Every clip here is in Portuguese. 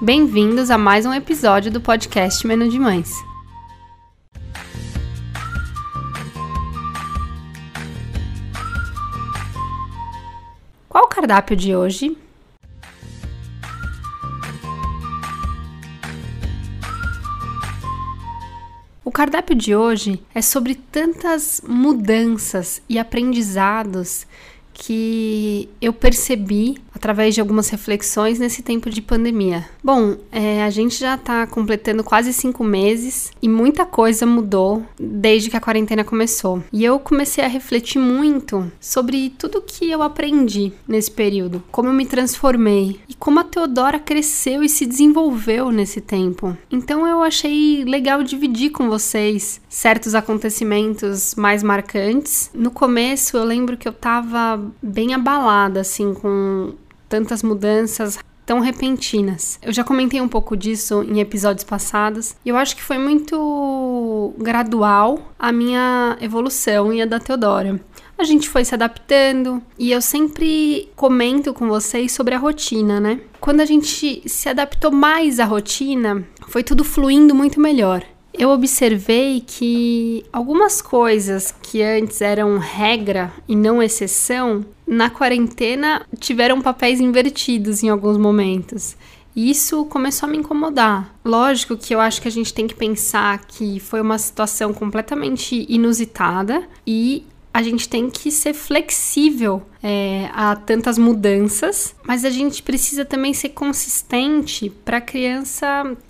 Bem-vindos a mais um episódio do podcast Menu de Mães. Qual o cardápio de hoje? O cardápio de hoje é sobre tantas mudanças e aprendizados que eu percebi através de algumas reflexões nesse tempo de pandemia. Bom, é, a gente já está completando quase cinco meses e muita coisa mudou desde que a quarentena começou. E eu comecei a refletir muito sobre tudo que eu aprendi nesse período, como eu me transformei e como a Teodora cresceu e se desenvolveu nesse tempo. Então eu achei legal dividir com vocês certos acontecimentos mais marcantes. No começo eu lembro que eu estava bem abalada assim com tantas mudanças tão repentinas. Eu já comentei um pouco disso em episódios passados e eu acho que foi muito gradual a minha evolução e a da Teodora. A gente foi se adaptando e eu sempre comento com vocês sobre a rotina, né? Quando a gente se adaptou mais à rotina, foi tudo fluindo muito melhor eu observei que algumas coisas que antes eram regra e não exceção, na quarentena tiveram papéis invertidos em alguns momentos. E isso começou a me incomodar. Lógico que eu acho que a gente tem que pensar que foi uma situação completamente inusitada e a gente tem que ser flexível é, a tantas mudanças, mas a gente precisa também ser consistente para a criança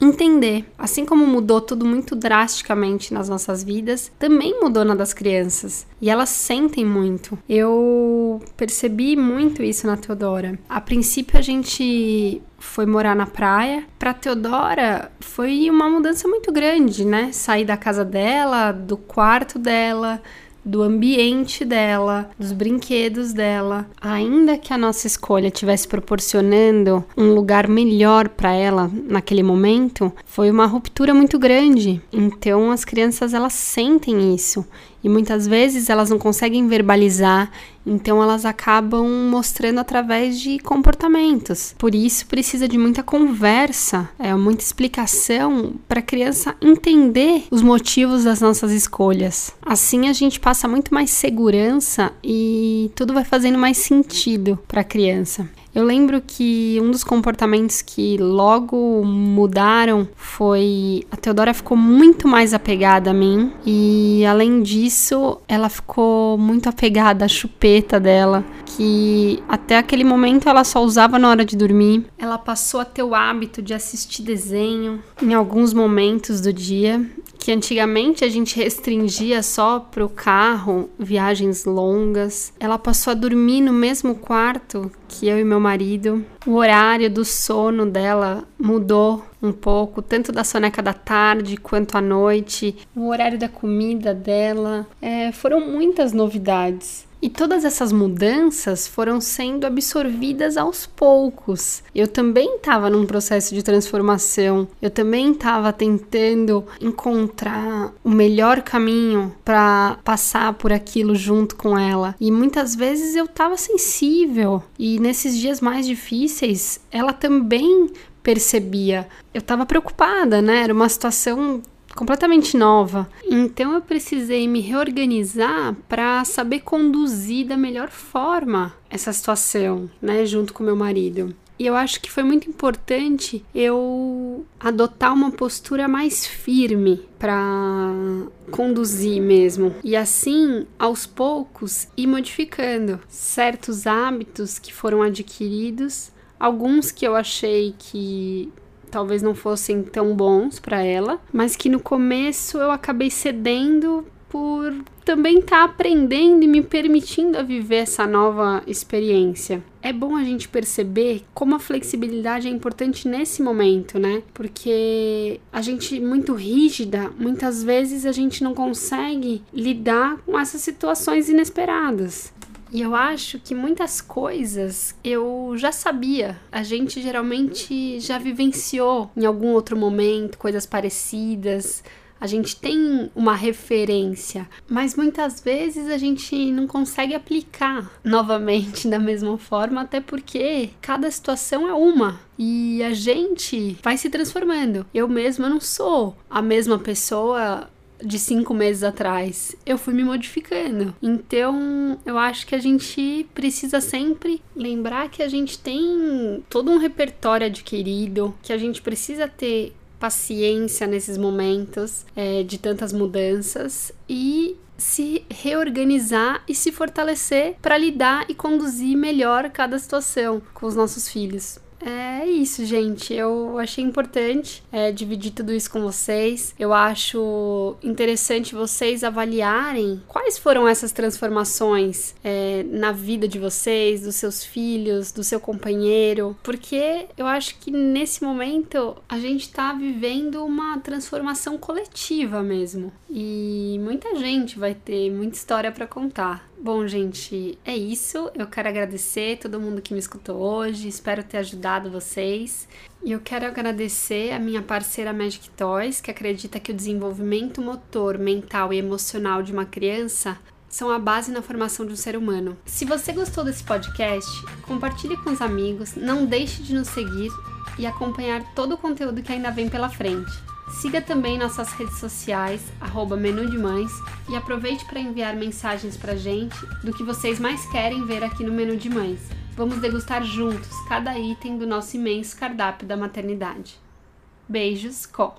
entender. Assim como mudou tudo muito drasticamente nas nossas vidas, também mudou na das crianças e elas sentem muito. Eu percebi muito isso na Teodora. A princípio a gente foi morar na praia. Para Teodora foi uma mudança muito grande, né? Sair da casa dela, do quarto dela, do ambiente dela, dos brinquedos dela. Ainda que a nossa escolha estivesse proporcionando um lugar melhor para ela naquele momento, foi uma ruptura muito grande. Então as crianças elas sentem isso e muitas vezes elas não conseguem verbalizar, então elas acabam mostrando através de comportamentos. Por isso precisa de muita conversa, é muita explicação para a criança entender os motivos das nossas escolhas. Assim a gente passa muito mais segurança e tudo vai fazendo mais sentido para a criança. Eu lembro que um dos comportamentos que logo mudaram foi a Teodora ficou muito mais apegada a mim e além disso, ela ficou muito apegada à chupeta dela, que até aquele momento ela só usava na hora de dormir. Ela passou a ter o hábito de assistir desenho em alguns momentos do dia que antigamente a gente restringia só para o carro, viagens longas. Ela passou a dormir no mesmo quarto que eu e meu marido. O horário do sono dela mudou um pouco, tanto da soneca da tarde quanto à noite. O horário da comida dela. É, foram muitas novidades. E todas essas mudanças foram sendo absorvidas aos poucos. Eu também estava num processo de transformação, eu também estava tentando encontrar o melhor caminho para passar por aquilo junto com ela. E muitas vezes eu estava sensível, e nesses dias mais difíceis, ela também percebia. Eu estava preocupada, né? Era uma situação completamente nova. Então eu precisei me reorganizar para saber conduzir da melhor forma essa situação, né, junto com meu marido. E eu acho que foi muito importante eu adotar uma postura mais firme para conduzir mesmo. E assim, aos poucos, ir modificando certos hábitos que foram adquiridos, alguns que eu achei que talvez não fossem tão bons para ela, mas que no começo eu acabei cedendo por também estar tá aprendendo e me permitindo a viver essa nova experiência. É bom a gente perceber como a flexibilidade é importante nesse momento, né? Porque a gente muito rígida, muitas vezes a gente não consegue lidar com essas situações inesperadas. E eu acho que muitas coisas eu já sabia. A gente geralmente já vivenciou em algum outro momento coisas parecidas. A gente tem uma referência, mas muitas vezes a gente não consegue aplicar novamente da mesma forma, até porque cada situação é uma e a gente vai se transformando. Eu mesma não sou a mesma pessoa de cinco meses atrás. Eu fui me modificando. Então, eu acho que a gente precisa sempre lembrar que a gente tem todo um repertório adquirido, que a gente precisa ter paciência nesses momentos é, de tantas mudanças e se reorganizar e se fortalecer para lidar e conduzir melhor cada situação com os nossos filhos. É isso, gente. Eu achei importante é, dividir tudo isso com vocês. Eu acho interessante vocês avaliarem quais foram essas transformações é, na vida de vocês, dos seus filhos, do seu companheiro, porque eu acho que nesse momento a gente está vivendo uma transformação coletiva mesmo. E muita gente vai ter muita história para contar. Bom, gente, é isso. Eu quero agradecer todo mundo que me escutou hoje. Espero ter ajudado vocês. E eu quero agradecer a minha parceira Magic Toys, que acredita que o desenvolvimento motor, mental e emocional de uma criança são a base na formação de um ser humano. Se você gostou desse podcast, compartilhe com os amigos, não deixe de nos seguir e acompanhar todo o conteúdo que ainda vem pela frente. Siga também nossas redes sociais, arroba Menu de Mães, e aproveite para enviar mensagens para gente do que vocês mais querem ver aqui no Menu de Mães. Vamos degustar juntos cada item do nosso imenso cardápio da maternidade. Beijos, Có!